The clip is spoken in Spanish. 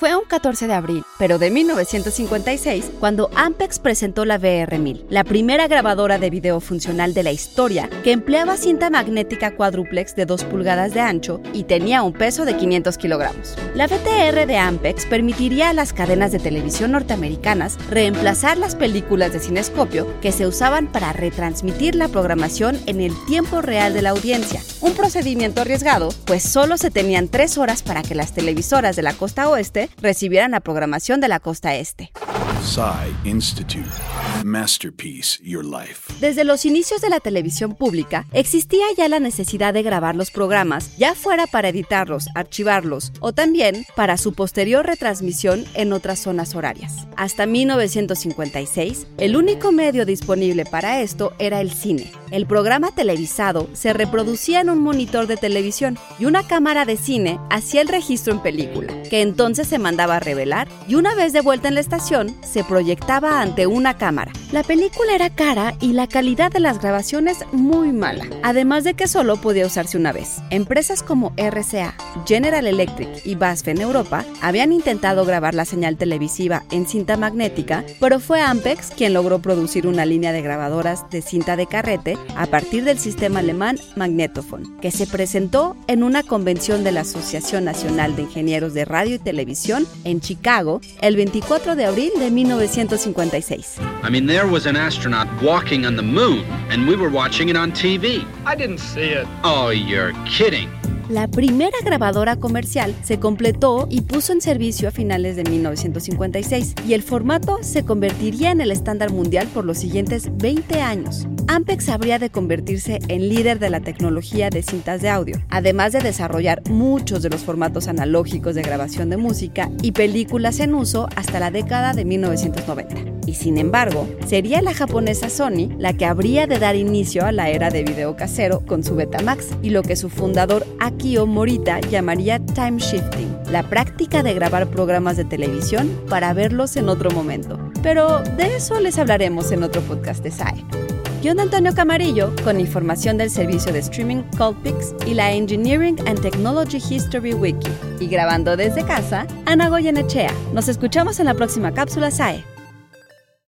Fue un 14 de abril, pero de 1956, cuando Ampex presentó la VR1000, la primera grabadora de video funcional de la historia que empleaba cinta magnética cuádruplex de 2 pulgadas de ancho y tenía un peso de 500 kilogramos. La VTR de Ampex permitiría a las cadenas de televisión norteamericanas reemplazar las películas de cinescopio que se usaban para retransmitir la programación en el tiempo real de la audiencia, un procedimiento arriesgado, pues solo se tenían tres horas para que las televisoras de la costa oeste recibieran la programación de la costa este. Institute. Masterpiece Your Life. Desde los inicios de la televisión pública, existía ya la necesidad de grabar los programas, ya fuera para editarlos, archivarlos o también para su posterior retransmisión en otras zonas horarias. Hasta 1956, el único medio disponible para esto era el cine. El programa televisado se reproducía en un monitor de televisión y una cámara de cine hacía el registro en película, que entonces se mandaba a revelar y una vez de vuelta en la estación se proyectaba ante una cámara. La película era cara y la calidad de las grabaciones muy mala, además de que solo podía usarse una vez. Empresas como RCA, General Electric y BASF en Europa habían intentado grabar la señal televisiva en cinta magnética, pero fue Ampex quien logró producir una línea de grabadoras de cinta de carrete a partir del sistema alemán Magnetophon, que se presentó en una convención de la Asociación Nacional de Ingenieros de Radio y Televisión en Chicago el 24 de abril de 1956. I mean, there was an astronaut walking on the moon, and we were watching it on TV. I didn't see it. Oh, you're kidding. La primera grabadora comercial se completó y puso en servicio a finales de 1956 y el formato se convertiría en el estándar mundial por los siguientes 20 años. Ampex habría de convertirse en líder de la tecnología de cintas de audio, además de desarrollar muchos de los formatos analógicos de grabación de música y películas en uso hasta la década de 1990. Y sin embargo, sería la japonesa Sony la que habría de dar inicio a la era de video casero con su Betamax y lo que su fundador Akio Morita llamaría time shifting, la práctica de grabar programas de televisión para verlos en otro momento. Pero de eso les hablaremos en otro podcast de SAE. Guión Antonio Camarillo, con información del servicio de streaming Colpix y la Engineering and Technology History Wiki. Y grabando desde casa, Ana Goyenechea. Nos escuchamos en la próxima cápsula SAE.